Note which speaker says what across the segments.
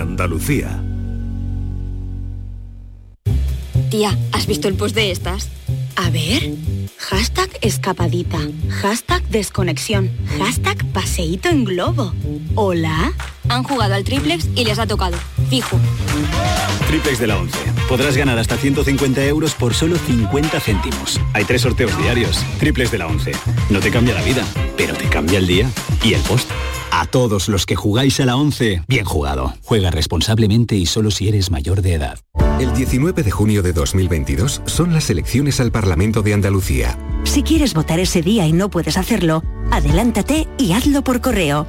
Speaker 1: Andalucía.
Speaker 2: Tía, ¿has visto el post de estas?
Speaker 3: A ver. Hashtag escapadita. Hashtag desconexión. Hashtag paseíto en globo. ¿Hola?
Speaker 2: Han jugado al triplex y les ha tocado. Fijo.
Speaker 4: Triplex de la 11. Podrás ganar hasta 150 euros por solo 50 céntimos. Hay tres sorteos diarios. Triplex de la 11. No te cambia la vida, pero te cambia el día y el post. A todos los que jugáis a la 11, bien jugado. Juega responsablemente y solo si eres mayor de edad.
Speaker 5: El 19 de junio de 2022 son las elecciones al Parlamento de Andalucía.
Speaker 6: Si quieres votar ese día y no puedes hacerlo, adelántate y hazlo por correo.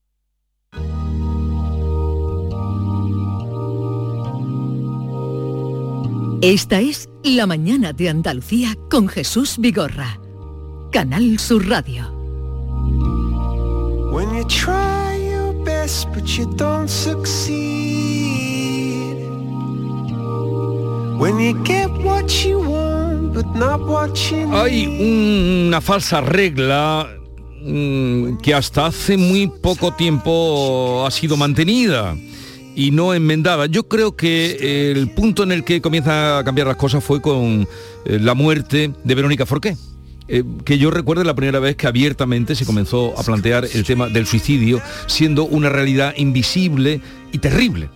Speaker 7: Esta es La Mañana de Andalucía con Jesús Vigorra. Canal Sur Radio.
Speaker 8: When you try your best but you don't succeed. When you get what you want but not what you need.
Speaker 9: Hay una falsa regla mm, que hasta hace muy poco tiempo ha sido mantenida y no enmendada. Yo creo que el punto en el que comienza a cambiar las cosas fue con eh, la muerte de Verónica Forqué. Eh, que yo recuerde la primera vez que abiertamente se comenzó a plantear el tema del suicidio siendo una realidad invisible y terrible.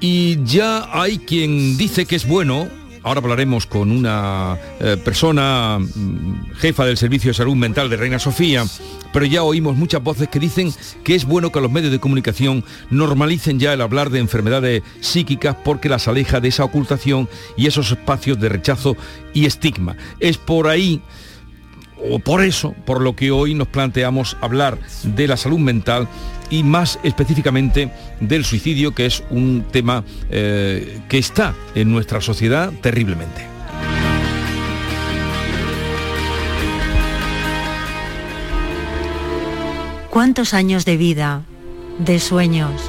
Speaker 9: Y ya hay quien dice que es bueno Ahora hablaremos con una eh, persona mm, jefa del Servicio de Salud Mental de Reina Sofía, pero ya oímos muchas voces que dicen que es bueno que los medios de comunicación normalicen ya el hablar de enfermedades psíquicas porque las aleja de esa ocultación y esos espacios de rechazo y estigma. Es por ahí o por eso, por lo que hoy nos planteamos hablar de la salud mental y más específicamente del suicidio, que es un tema eh, que está en nuestra sociedad terriblemente.
Speaker 10: ¿Cuántos años de vida, de sueños,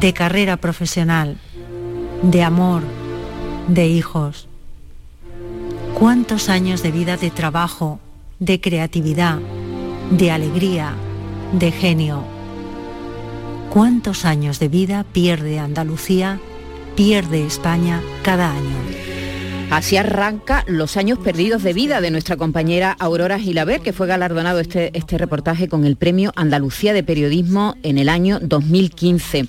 Speaker 10: de carrera profesional, de amor, de hijos? ¿Cuántos años de vida de trabajo, de creatividad, de alegría, de genio? ¿Cuántos años de vida pierde Andalucía, pierde España cada año?
Speaker 11: Así arranca los años perdidos de vida de nuestra compañera Aurora Gilaber, que fue galardonado este, este reportaje con el Premio Andalucía de Periodismo en el año 2015.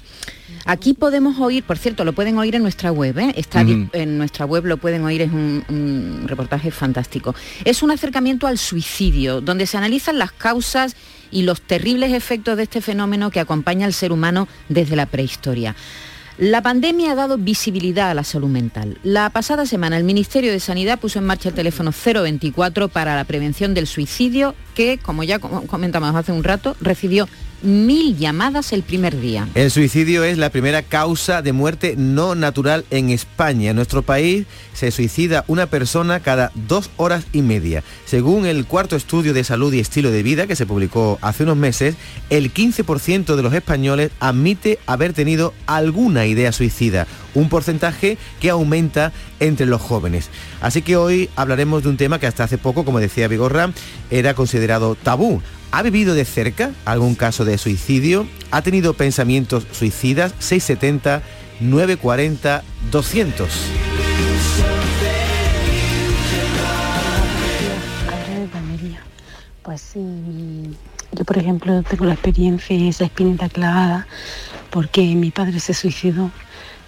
Speaker 11: Aquí podemos oír, por cierto, lo pueden oír en nuestra web, ¿eh? está en nuestra web, lo pueden oír, es un, un reportaje fantástico. Es un acercamiento al suicidio, donde se analizan las causas y los terribles efectos de este fenómeno que acompaña al ser humano desde la prehistoria. La pandemia ha dado visibilidad a la salud mental. La pasada semana el Ministerio de Sanidad puso en marcha el teléfono 024 para la prevención del suicidio que, como ya comentamos hace un rato, recibió mil llamadas el primer día.
Speaker 12: El suicidio es la primera causa de muerte no natural en España. En nuestro país se suicida una persona cada dos horas y media. Según el cuarto estudio de salud y estilo de vida que se publicó hace unos meses, el 15% de los españoles admite haber tenido alguna idea suicida, un porcentaje que aumenta entre los jóvenes. Así que hoy hablaremos de un tema que hasta hace poco, como decía Vigorra, era considerado tabú. ¿Ha vivido de cerca algún caso de suicidio? ¿Ha tenido pensamientos suicidas? 670 940 200.
Speaker 13: Pues sí, yo por ejemplo tengo la experiencia, esa espinita clavada, porque mi padre se suicidó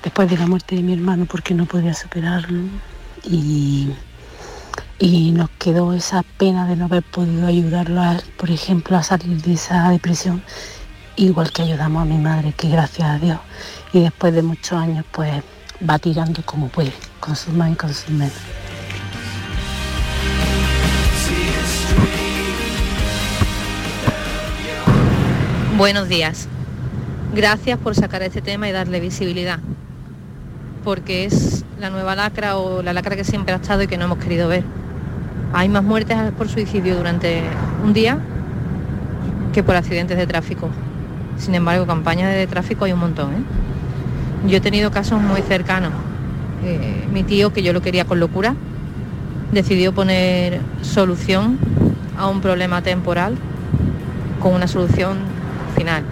Speaker 13: después de la muerte de mi hermano porque no podía superarlo y, y nos quedó esa pena de no haber podido ayudarlo, a, por ejemplo, a salir de esa depresión, igual que ayudamos a mi madre, que gracias a Dios, y después de muchos años, pues va tirando como puede, con sus más y con sus menos.
Speaker 1: Buenos días. Gracias por sacar este tema y darle visibilidad, porque es la nueva lacra o la lacra que siempre ha estado y que no hemos querido ver. Hay más muertes por suicidio durante un día que por accidentes de tráfico. Sin embargo, campañas de tráfico hay un montón. ¿eh? Yo he tenido casos muy cercanos. Eh, mi tío, que yo lo quería con locura, decidió poner solución a un problema temporal con una solución final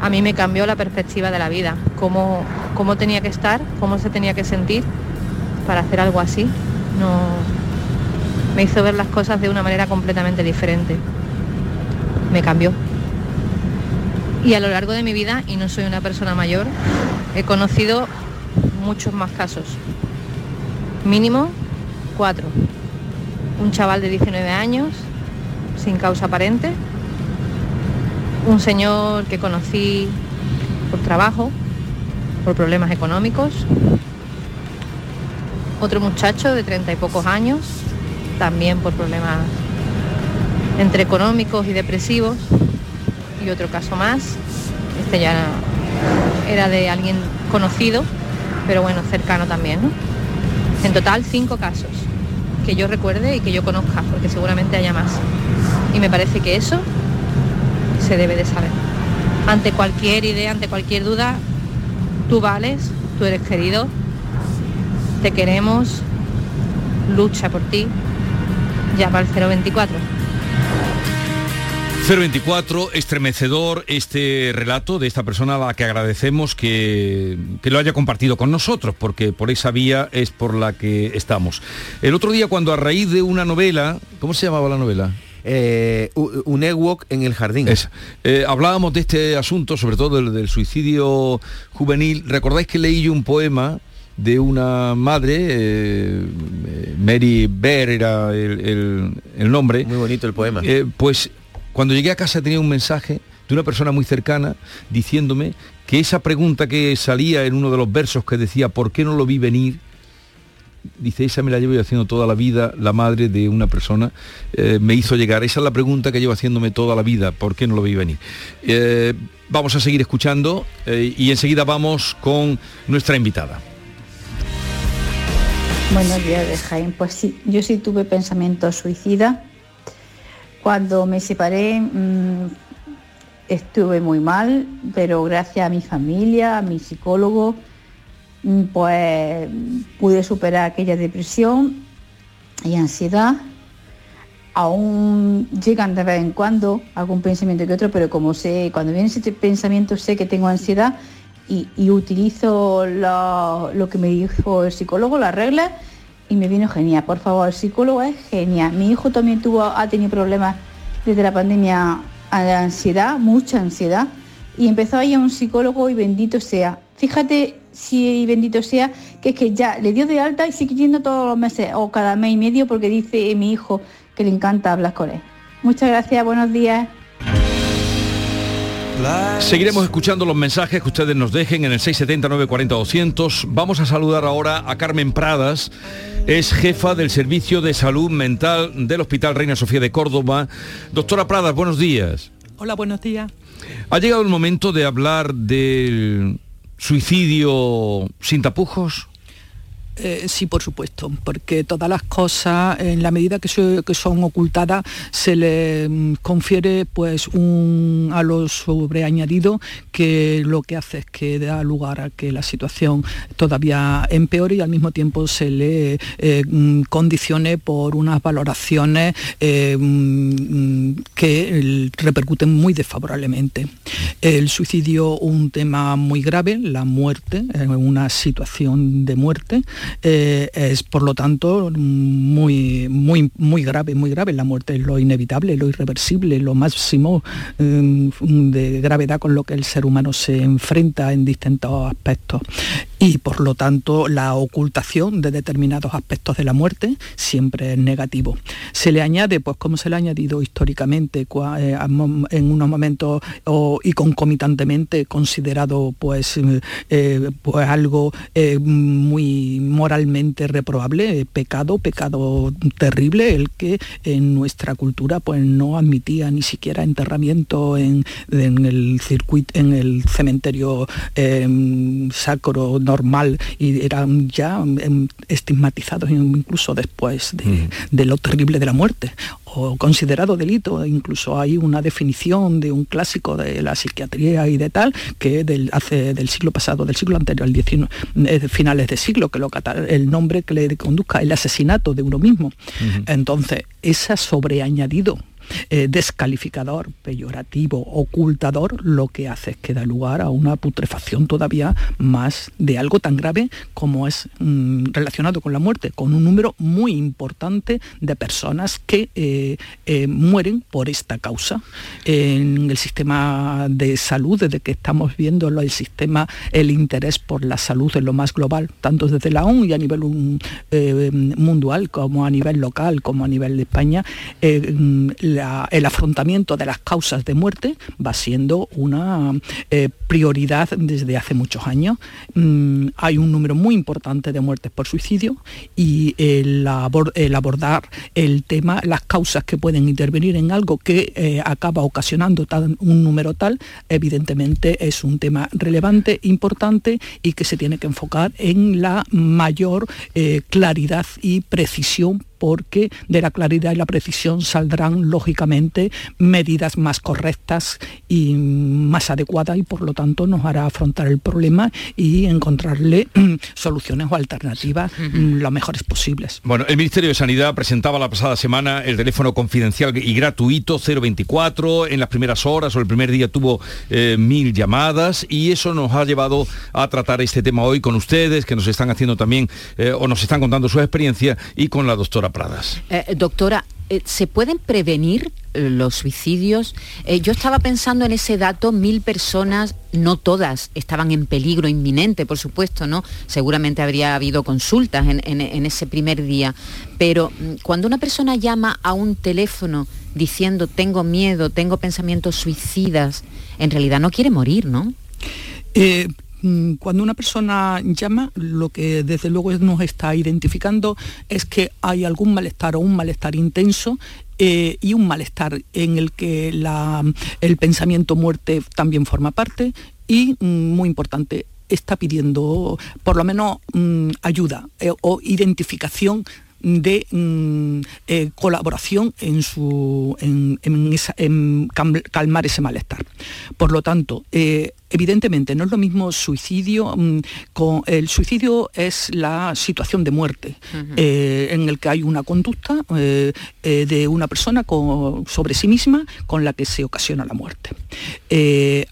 Speaker 1: a mí me cambió la perspectiva de la vida, cómo, cómo tenía que estar, cómo se tenía que sentir para hacer algo así. No, me hizo ver las cosas de una manera completamente diferente. Me cambió. Y a lo largo de mi vida, y no soy una persona mayor, he conocido muchos más casos. Mínimo cuatro. Un chaval de 19 años, sin causa aparente, un señor que conocí por trabajo, por problemas económicos, otro muchacho de treinta y pocos años, también por problemas entre económicos y depresivos, y otro caso más, este ya era de alguien conocido, pero bueno, cercano también, ¿no? En total cinco casos que yo recuerde y que yo conozca, porque seguramente haya más. Y me parece que eso se debe de saber. Ante cualquier idea, ante cualquier duda, tú vales, tú eres querido, te queremos, lucha por ti, llama al 024.
Speaker 9: 024, estremecedor este relato de esta persona a la que agradecemos que, que, lo haya compartido con nosotros, porque por esa vía es por la que estamos. El otro día cuando a raíz de una novela, ¿cómo se llamaba la novela?
Speaker 12: Eh, un Ewok en el jardín.
Speaker 9: Eh, hablábamos de este asunto, sobre todo del, del, suicidio juvenil. ¿Recordáis que leí yo un poema de una madre, eh, Mary Bear era el, el, el, nombre?
Speaker 12: Muy bonito el poema.
Speaker 9: Eh, pues cuando llegué a casa tenía un mensaje de una persona muy cercana diciéndome que esa pregunta que salía en uno de los versos que decía ¿por qué no lo vi venir? Dice, esa me la llevo haciendo toda la vida, la madre de una persona eh, me hizo llegar. Esa es la pregunta que llevo haciéndome toda la vida, ¿por qué no lo vi venir? Eh, vamos a seguir escuchando eh, y enseguida vamos con nuestra invitada.
Speaker 14: Buenos días, de Jaime. Pues sí, yo sí tuve pensamiento suicida. Cuando me separé mmm, estuve muy mal, pero gracias a mi familia, a mi psicólogo, pues pude superar aquella depresión y ansiedad. Aún llegan de vez en cuando algún pensamiento que otro, pero como sé, cuando viene ese pensamiento sé que tengo ansiedad y, utilizo lo, lo, que me dijo el psicólogo, las reglas, y me vino genial. Por favor, el psicólogo es genial. Mi hijo también tuvo, ha tenido problemas desde la pandemia de ansiedad, mucha ansiedad, y empezó a ir a un psicólogo y bendito sea. Fíjate si bendito sea, que es que ya le dio de alta y sigue yendo todos los meses o cada mes y medio porque dice mi hijo que le encanta hablar con él. Muchas gracias, buenos días.
Speaker 9: Seguiremos escuchando los mensajes que ustedes nos dejen en el 679 40 200. Vamos a saludar ahora a Carmen Pradas, es jefa del Servicio de Salud Mental del Hospital Reina Sofía de Córdoba. Doctora Pradas, buenos días.
Speaker 15: Hola, buenos días.
Speaker 9: Ha llegado el momento de hablar del suicidio sin tapujos?
Speaker 15: Eh, sí, por supuesto, porque todas las cosas, en la medida que, so, que son ocultadas, se le mm, confiere pues un a lo sobreañadido que lo que hace es que da lugar a que la situación todavía empeore y al mismo tiempo se le eh, mm, condicione por unas valoraciones eh, mm, que repercuten muy desfavorablemente. El suicidio, un tema muy grave, la muerte, una situación de muerte, Eh, es por lo tanto muy, muy, muy grave, muy grave. La muerte es lo inevitable, lo irreversible, lo máximo em, de gravedad con lo que el ser humano se enfrenta en distintos aspectos. Y por lo tanto la ocultación de determinados aspectos de la muerte siempre es negativo. Se le añade, pues como se le ha añadido históricamente eh, en unos momentos y concomitantemente considerado pues, eh, pues algo eh, muy moralmente reprobable, pecado, pecado terrible, el que en nuestra cultura pues no admitía ni siquiera enterramiento en, el circuito, en el cementerio sacro normal y eran ya em, estigmatizados incluso después de, lo terrible de la muerte o considerado delito. Incluso hay una definición de un clásico de la psiquiatría y de tal que del, hace del siglo pasado, del siglo anterior, al 19, eh, finales de siglo, que lo el nombre que le conduzca el asesinato de uno mismo. Entonces, ese sobreañadido eh, descalificador, peyorativo, ocultador, lo que hace es que da lugar a una putrefacción todavía más de algo tan grave como es mm, relacionado con la muerte, con un número muy importante de personas que eh, eh, mueren por esta causa. En el sistema de salud, desde que estamos viendo el sistema, el interés por la salud en lo más global, tanto desde la ONU y a nivel mundial como a nivel local, como a nivel de España, el afrontamiento de las causas de muerte va siendo una eh, prioridad desde hace muchos años. Mm, hay un número muy importante de muertes por suicidio y el, abordar el tema, las causas que pueden intervenir en algo que eh, acaba ocasionando un número tal, evidentemente es un tema relevante, importante y que se tiene que enfocar en la mayor eh, claridad y precisión porque de la claridad y la precisión saldrán lógicamente medidas más correctas y más adecuadas y por lo tanto nos hará afrontar el problema y encontrarle soluciones o alternativas mm, lo mejores posibles.
Speaker 9: Bueno, el Ministerio de Sanidad presentaba la pasada semana el teléfono confidencial y gratuito 024, en las primeras horas o el primer día tuvo eh, mil llamadas y eso nos ha llevado a tratar este tema hoy con ustedes, que nos están haciendo también eh, o nos están contando su experiencia y con la doctora Pradas.
Speaker 11: Eh, doctora, eh, ¿se pueden prevenir eh, los suicidios? yo estaba pensando en ese dato, mil personas, no todas estaban en peligro inminente, por supuesto, ¿no? Seguramente habría habido consultas en, ese primer día, pero mm, cuando una persona llama a un teléfono diciendo tengo miedo, tengo pensamientos suicidas, en realidad no quiere morir, ¿no?
Speaker 15: Cuando una persona llama, lo que desde luego nos está identificando es que hay algún malestar o un malestar intenso eh, y un malestar en el que el pensamiento muerte también forma parte y, mm, muy importante, está pidiendo por lo menos mm, ayuda eh, o identificación de mm, eh, colaboración en, su, en, calmar ese malestar. Por lo tanto, eh, evidentemente no es lo mismo suicidio, mm, con, el suicidio es la situación de muerte, eh, en el que hay una conducta de una persona sobre sí misma con la que se ocasiona la muerte.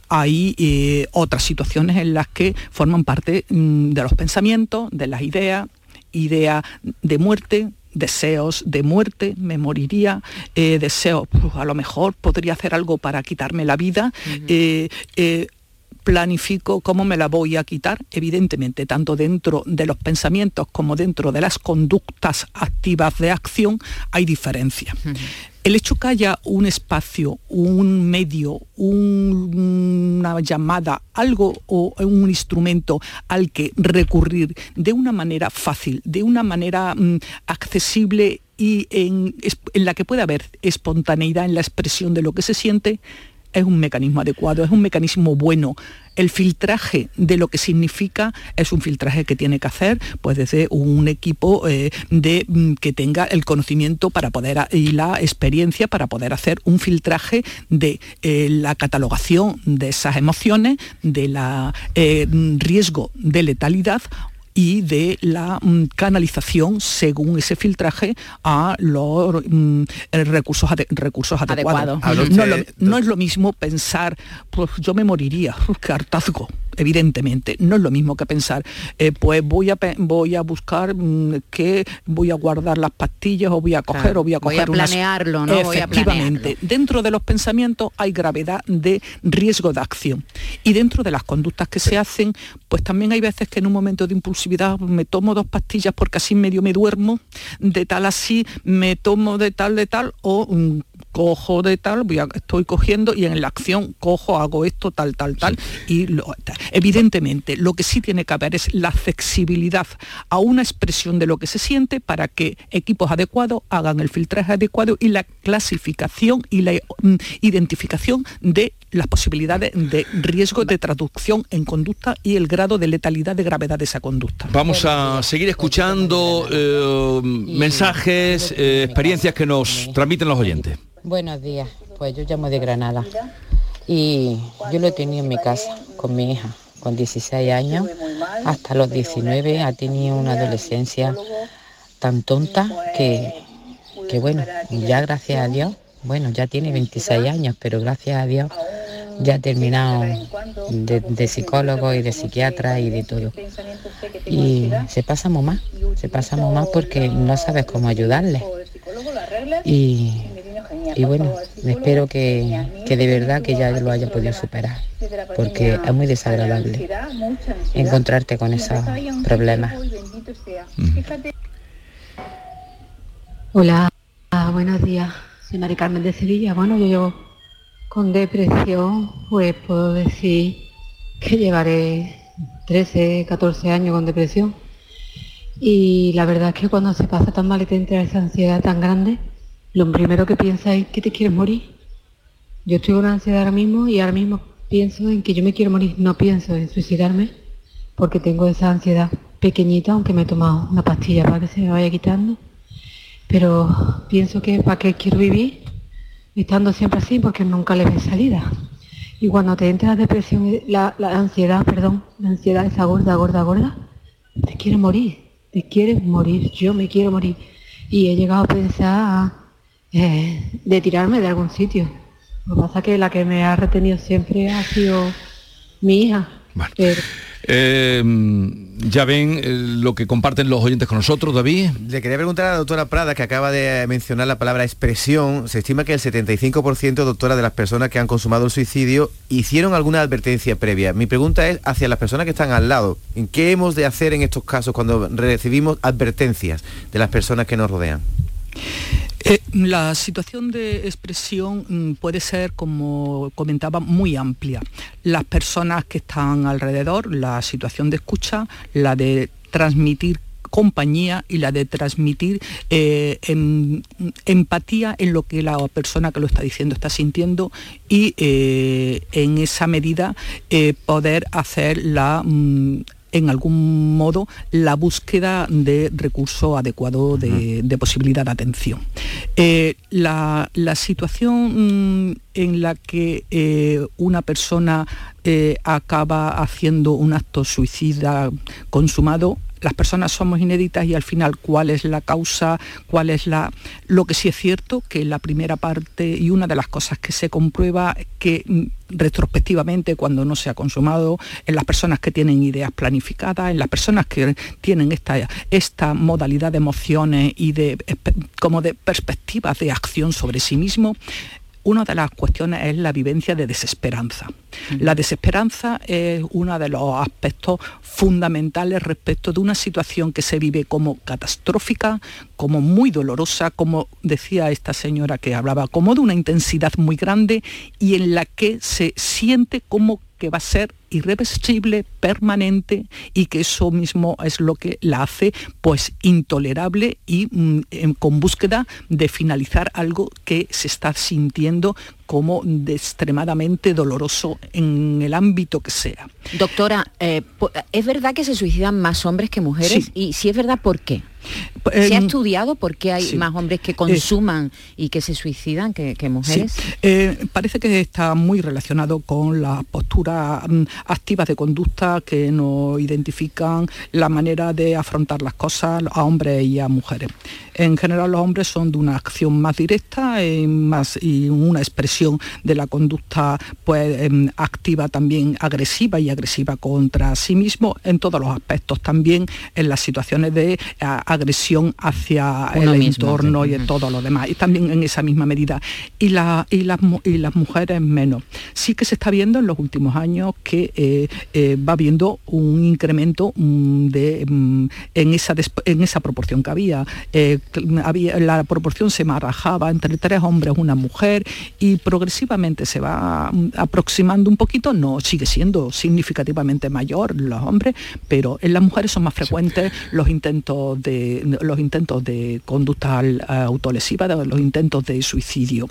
Speaker 15: hay otras situaciones en las que forman parte mm, de los pensamientos, de las ideas, idea de muerte, deseos de muerte, me moriría, eh, deseos, pues, a lo mejor podría hacer algo para quitarme la vida. Eh, eh, planifico cómo me la voy a quitar, evidentemente, tanto dentro de los pensamientos como dentro de las conductas activas de acción hay diferencias. El hecho que haya un espacio, un medio, una llamada, algo o un instrumento al que recurrir de una manera fácil, de una manera mm, accesible y en, la que pueda haber espontaneidad en la expresión de lo que se siente, es un mecanismo adecuado, es un mecanismo bueno. El filtraje de lo que significa es un filtraje que tiene que hacer pues desde un equipo eh, de, mm, que tenga el conocimiento para poder y la experiencia para poder hacer un filtraje de eh, la catalogación de esas emociones, de la eh, riesgo de letalidad y de la mm, canalización según ese filtraje a los mm, recursos, recursos adecuados. No, es lo mismo pensar, pues yo me moriría, qué hartazgo evidentemente. No es lo mismo que pensar, eh, pues voy a, voy a buscar mm, que voy a guardar las pastillas o voy a coger o voy a coger
Speaker 11: voy a planearlo, ¿no?
Speaker 15: Efectivamente, dentro de los pensamientos hay gravedad de riesgo de acción. Y dentro de las conductas que se hacen, pues también hay veces que en un momento de impulsividad me tomo dos pastillas porque así medio me duermo, de tal así me tomo de tal de tal o mm, cojo de tal, voy a, estoy cogiendo y en la acción cojo, hago esto, tal, tal, tal. Y evidentemente lo que sí tiene que haber es la flexibilidad a una expresión de lo que se siente para que equipos adecuados hagan el filtraje adecuado y la clasificación y la mm, identificación de las posibilidades de riesgo de traducción en conducta y el grado de letalidad de gravedad de esa conducta.
Speaker 9: Vamos a seguir escuchando eh, mensajes, eh, experiencias que nos transmiten los oyentes.
Speaker 16: Buenos días, pues yo llamo de Granada y yo lo he tenido en mi casa con mi hija, con 16 años, hasta los 19 ha tenido una adolescencia tan tonta que, que bueno, ya gracias a Dios, bueno, ya tiene 26 años, pero gracias a Dios ya ha terminado de, de, psicólogo y de psiquiatra y de todo. Y se pasa muy mal, se pasa muy mal porque no sabes cómo ayudarle. Y y bueno, espero que, de verdad que ya lo haya podido superar, porque es muy desagradable encontrarte con esos problemas.
Speaker 13: Hola, buenos días. Soy Mari Carmen de Sevilla. Bueno, yo llevo con depresión, pues puedo decir que llevaré 13, 14 años con depresión. Y la verdad es que cuando se pasa tan mal y te entra esa ansiedad tan grande, lo primero que piensas es que te quieres morir. Yo estoy con ansiedad ahora mismo y ahora mismo pienso en que yo me quiero morir, no pienso en suicidarme porque tengo esa ansiedad pequeñita, aunque me he tomado una pastilla para que se me vaya quitando. Pero pienso que para qué quiero vivir estando siempre así porque nunca le ve salida. Y cuando te entra la depresión, la, la ansiedad, perdón, la ansiedad esa gorda, gorda, gorda, te quiere morir, te quieres morir, yo me quiero morir. Y he llegado a pensar eh, de tirarme de algún sitio. Lo que pasa es que la que me ha retenido siempre ha sido mi hija.
Speaker 9: Eh, ya ven eh, lo que comparten los oyentes con nosotros, David.
Speaker 12: Le quería preguntar a la doctora Prada, que acaba de mencionar la palabra expresión. Se estima que el 75%, doctora, de las personas que han consumado el suicidio hicieron alguna advertencia previa. Mi pregunta es hacia las personas que están al lado. ¿En qué hemos de hacer en estos casos cuando recibimos advertencias de las personas que nos rodean?
Speaker 15: Eh, la situación de expresión mm, puede ser, como comentaba, muy amplia. Las personas que están alrededor, la situación de escucha, la de transmitir compañía y la de transmitir eh, em, empatía en lo que la persona que lo está diciendo está sintiendo y eh, en esa medida poder hacer la mm, en algún modo la búsqueda de recurso adecuado de, posibilidad de atención. Eh, la, situación mm, en la que eh, una persona eh, acaba haciendo un acto suicida consumado las personas somos inéditas y al final cuál es la causa, cuál es la... Lo que sí es cierto que la primera parte y una de las cosas que se comprueba que mm, retrospectivamente cuando no se ha consumado, en las personas que tienen ideas planificadas, en las personas que tienen esta, esta modalidad de emociones y de como de perspectivas de acción sobre sí mismo, una de las cuestiones es la vivencia de desesperanza. La desesperanza es uno de los aspectos fundamentales respecto de una situación que se vive como catastrófica, como muy dolorosa, como decía esta señora que hablaba, como de una intensidad muy grande y en la que se siente como que va a ser irreversible, permanente y que eso mismo es lo que la hace pues intolerable y mm, con búsqueda de finalizar algo que se está sintiendo como de extremadamente doloroso en el ámbito que sea.
Speaker 11: Doctora, eh, ¿es verdad que se suicidan más hombres que mujeres? Y si es verdad, ¿por qué? ¿Se ha estudiado por qué hay
Speaker 15: Sí.
Speaker 11: más hombres que consuman y que se suicidan que, que mujeres?
Speaker 15: Sí. Eh, parece que está muy relacionado con las posturas mm, activas de conducta que nos identifican la manera de afrontar las cosas a hombres y a mujeres. En general los hombres son de una acción más directa y, más, y una expresión de la conducta pues, em, activa también agresiva y agresiva contra sí mismo en todos los aspectos, también en las situaciones de a- agresión hacia
Speaker 11: Uno
Speaker 15: el
Speaker 11: mismo,
Speaker 15: entorno
Speaker 11: sí.
Speaker 15: y todo lo demás, y también en esa misma medida. Y, la- y, las, y las mujeres menos. Sí que se está viendo en los últimos años que eh, eh, va habiendo un incremento mm, de, mm, en, esa en esa proporción que había. Eh, había. La proporción se marajaba entre tres hombres, una mujer, y progresivamente se va mm, aproximando un poquito, no sigue siendo significativamente mayor los hombres, pero en las mujeres son más frecuentes los intentos de los intentos de conducta autolesiva, de los intentos de suicidio.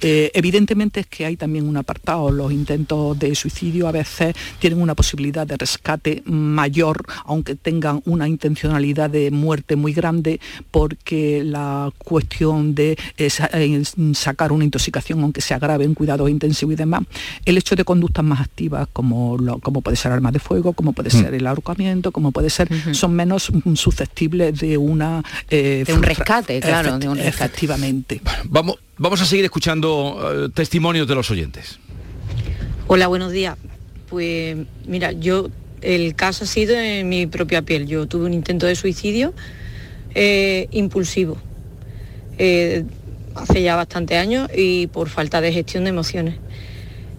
Speaker 15: Eh, evidentemente es que hay también un apartado, los intentos de suicidio a veces tienen una posibilidad de rescate mayor, aunque tengan una intencionalidad de muerte muy grande, porque la cuestión de eh, eh, sacar una intoxicación, aunque se agrave en cuidados intensivos y demás, el hecho de conductas más activas como, lo- como puede ser armas de fuego, como puede
Speaker 11: Mm.
Speaker 15: ser el ahorcamiento, como puede ser, son menos mm, susceptibles de una... eh,
Speaker 11: De un rescate, claro,
Speaker 15: Efect-
Speaker 11: de un rescate.
Speaker 15: Efectivamente.
Speaker 9: Vamos, vamos a seguir escuchando eh, testimonios de los oyentes.
Speaker 17: Hola, buenos días. Pues mira, yo el caso ha sido en mi propia piel. Yo tuve un intento de suicidio eh, impulsivo eh, hace ya bastante años y por falta de gestión de emociones.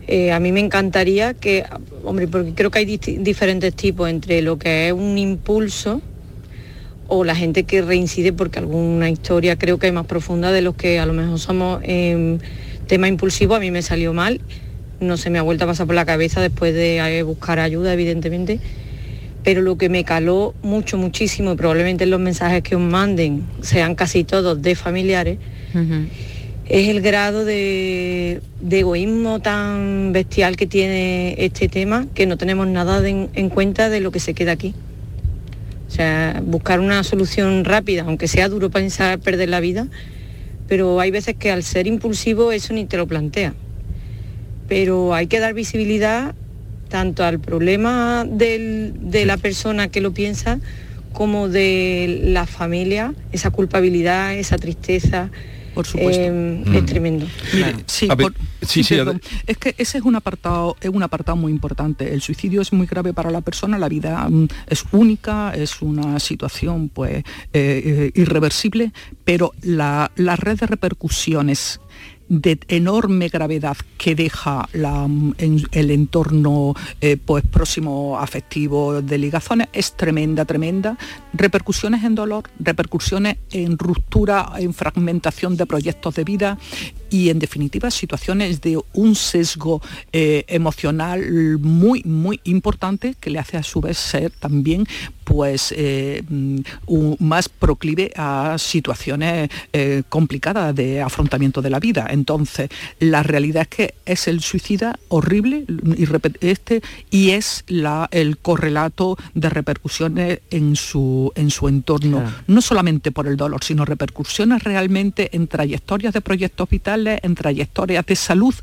Speaker 17: Eh, a mí me encantaría que, hombre, porque creo que hay diferentes tipos entre lo que es un impulso o la gente que reincide porque alguna historia creo que es más profunda de los que a lo mejor somos en tema impulsivo. A mí me salió mal, no se me ha vuelto a pasar por la cabeza después de eh, buscar ayuda, evidentemente. Pero lo que me caló mucho, muchísimo, y probablemente en los mensajes que os manden sean casi todos de familiares, es el grado de, de egoísmo tan bestial que tiene este tema que no tenemos nada de- en cuenta de lo que se queda aquí. Sea, buscar una solución rápida, aunque sea duro pensar perder la vida, pero hay veces que al ser impulsivo eso ni te lo plantea. Pero hay que dar visibilidad tanto al problema del- de la persona que lo piensa como de la familia, esa culpabilidad, esa tristeza.
Speaker 15: Por supuesto.
Speaker 17: eh,
Speaker 9: Mm.
Speaker 17: Es tremendo.
Speaker 15: Mire, sí,
Speaker 9: A ver,
Speaker 15: por-
Speaker 9: sí, sí,
Speaker 15: perdón.
Speaker 9: ade-
Speaker 15: es que ese es un apartado, es un apartado muy importante. El suicidio es muy grave para la persona, la vida mm, es única, es una situación pues eh, eh, irreversible, pero la, la red de repercusiones de enorme gravedad que deja el entorno eh, pues próximo afectivo de ligazones es tremenda, tremenda. Repercusiones en dolor, repercusiones en ruptura, en fragmentación de proyectos de vida y en definitiva situaciones de un sesgo eh, emocional muy, muy importante que le hace a su vez ser también pues eh, mm, un- más proclive a situaciones eh, complicadas de afrontamiento de la vida. Entonces, la realidad es que es el suicida horrible y, este, y es la, el correlato de repercusiones en su, en su entorno, no solamente por el dolor, sino repercusiones realmente en trayectorias de proyectos vitales, en trayectorias de salud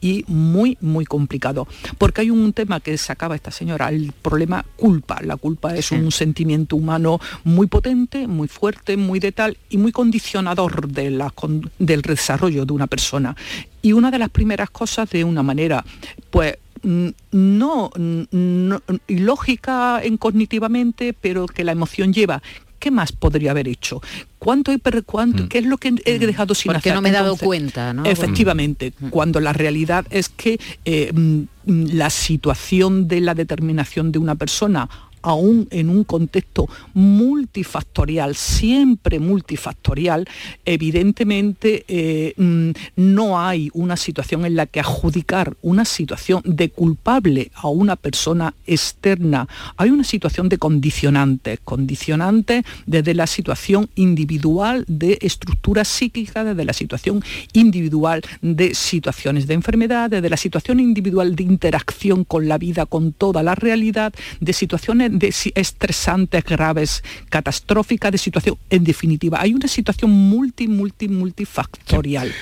Speaker 15: y muy, muy complicado. Porque hay un tema que sacaba esta señora, el problema culpa. La culpa es un sentimiento humano muy potente, muy fuerte, muy de tal y muy condicionador de la con- del desarrollo de una persona. Y una de las primeras cosas de una manera, pues no, no ilógica en cognitivamente, pero que la emoción lleva. ¿Qué más podría haber hecho? ¿Cuánto cuánto, ¿Qué es lo que he dejado sin
Speaker 11: Porque
Speaker 15: hacer?
Speaker 11: no me he dado cuenta, ¿no?
Speaker 15: Efectivamente, cuando la realidad es que eh, mm, mm, la situación de la determinación de una persona aún en un contexto multifactorial, siempre multifactorial, evidentemente eh, mm, no hay una situación en la que adjudicar una situación de culpable a una persona externa. Hay una situación de condicionantes, condicionantes desde la situación individual de estructura psíquica, desde la situación individual de situaciones de enfermedad, desde la situación individual de interacción con la vida, con toda la realidad, de situaciones de estresantes, graves, catastróficas, de situación, en definitiva, hay una situación multi, multi, multifactorial.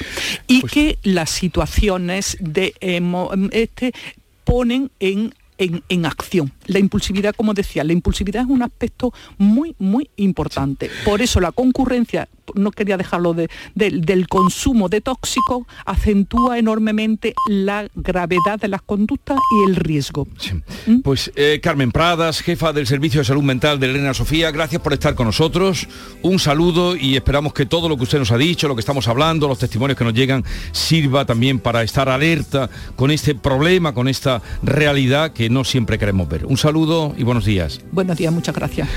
Speaker 15: Y
Speaker 9: Pues
Speaker 15: que las situaciones de este ponen en en, en acción. La impulsividad, como decía, la impulsividad es un aspecto muy, muy importante. Por eso la concurrencia, no quería dejarlo de, del- del consumo de tóxicos, acentúa enormemente la gravedad de las conductas y el riesgo.
Speaker 9: Pues eh, Carmen Pradas, jefa del Servicio de Salud Mental de Elena Sofía, gracias por estar con nosotros. Un saludo y esperamos que todo lo que usted nos ha dicho, lo que estamos hablando, los testimonios que nos llegan, sirva también para estar alerta con este problema, con esta realidad que no siempre queremos ver. Un saludo y buenos días.
Speaker 15: Buenos días, muchas gracias.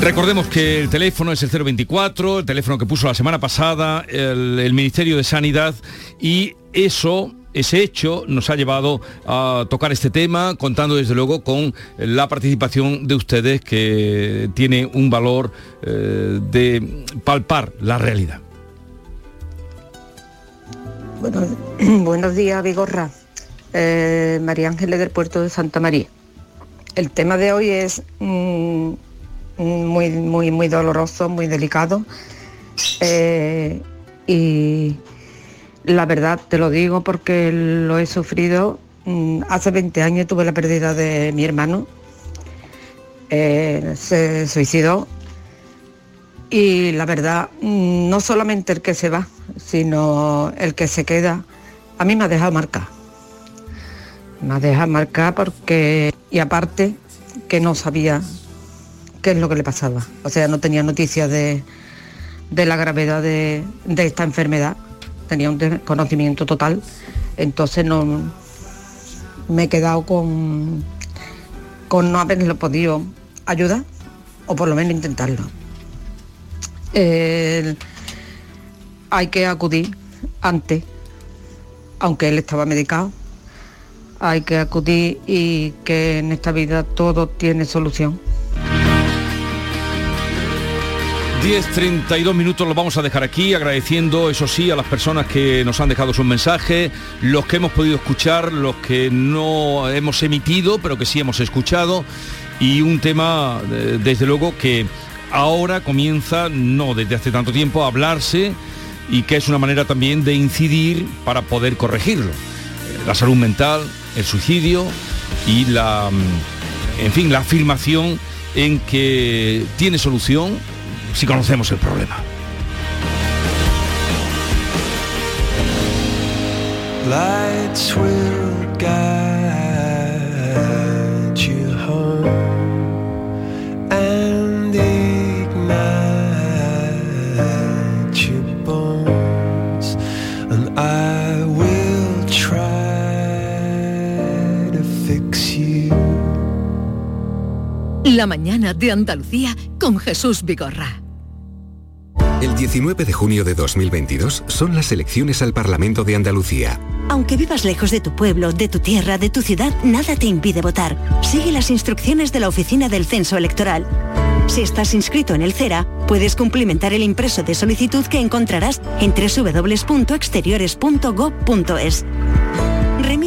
Speaker 9: Recordemos que el teléfono es el 024, el teléfono que puso la semana pasada el, el Ministerio de Sanidad y eso, ese hecho nos ha llevado a tocar este tema, contando desde luego con la participación de ustedes que tiene un valor eh, de palpar la realidad.
Speaker 18: Bueno, buenos días, Vigorra. Eh, María Ángeles del puerto de Santa María. El tema de hoy es mm, muy, muy, muy doloroso, muy delicado. Eh, y la verdad te lo digo porque lo he sufrido. Mm, hace 20 años tuve la pérdida de mi hermano. Eh, se suicidó. Y la verdad, mm, no solamente el que se va, sino el que se queda, a mí me ha dejado marcar. Me ha dejado marcar porque, y aparte, que no sabía qué es lo que le pasaba. O sea, no tenía noticias de, de la gravedad de, de esta enfermedad. Tenía un desconocimiento total. Entonces no me he quedado con, con no haberlo podido ayudar, o por lo menos intentarlo. Hay que acudir antes, aunque él estaba medicado. Hay que acudir y que en esta vida todo tiene solución.
Speaker 9: 10.32 minutos los vamos a dejar aquí, agradeciendo, eso sí, a las personas que nos han dejado sus mensajes, los que hemos podido escuchar, los que no hemos emitido, pero que sí hemos escuchado, y un tema, desde luego, que ahora comienza, no desde hace tanto tiempo, a hablarse y que es una manera también de incidir para poder corregirlo. La salud mental, el suicidio y la, mm, en fin, la afirmación en que tiene solución si conocemos el problema.
Speaker 7: La mañana de Andalucía con Jesús Vigorra.
Speaker 5: El 19 de junio de 2022 son las elecciones al Parlamento de Andalucía.
Speaker 6: Aunque vivas lejos de tu pueblo, de tu tierra, de tu ciudad, nada te impide votar. Sigue las instrucciones de la Oficina del Censo Electoral. Si estás inscrito en el CERA, puedes cumplimentar el impreso de solicitud que encontrarás en www.exteriores.gov.es.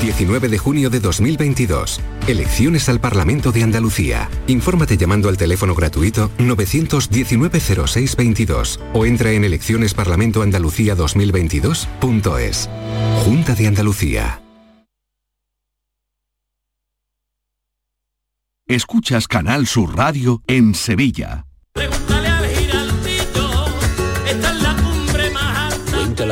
Speaker 5: 19 de junio de 2022. Elecciones al Parlamento de Andalucía. Infórmate llamando al teléfono gratuito 919-0622 o entra en eleccionesparlamentoandalucía2022.es. Junta de Andalucía.
Speaker 19: Escuchas Canal Sur Radio en Sevilla.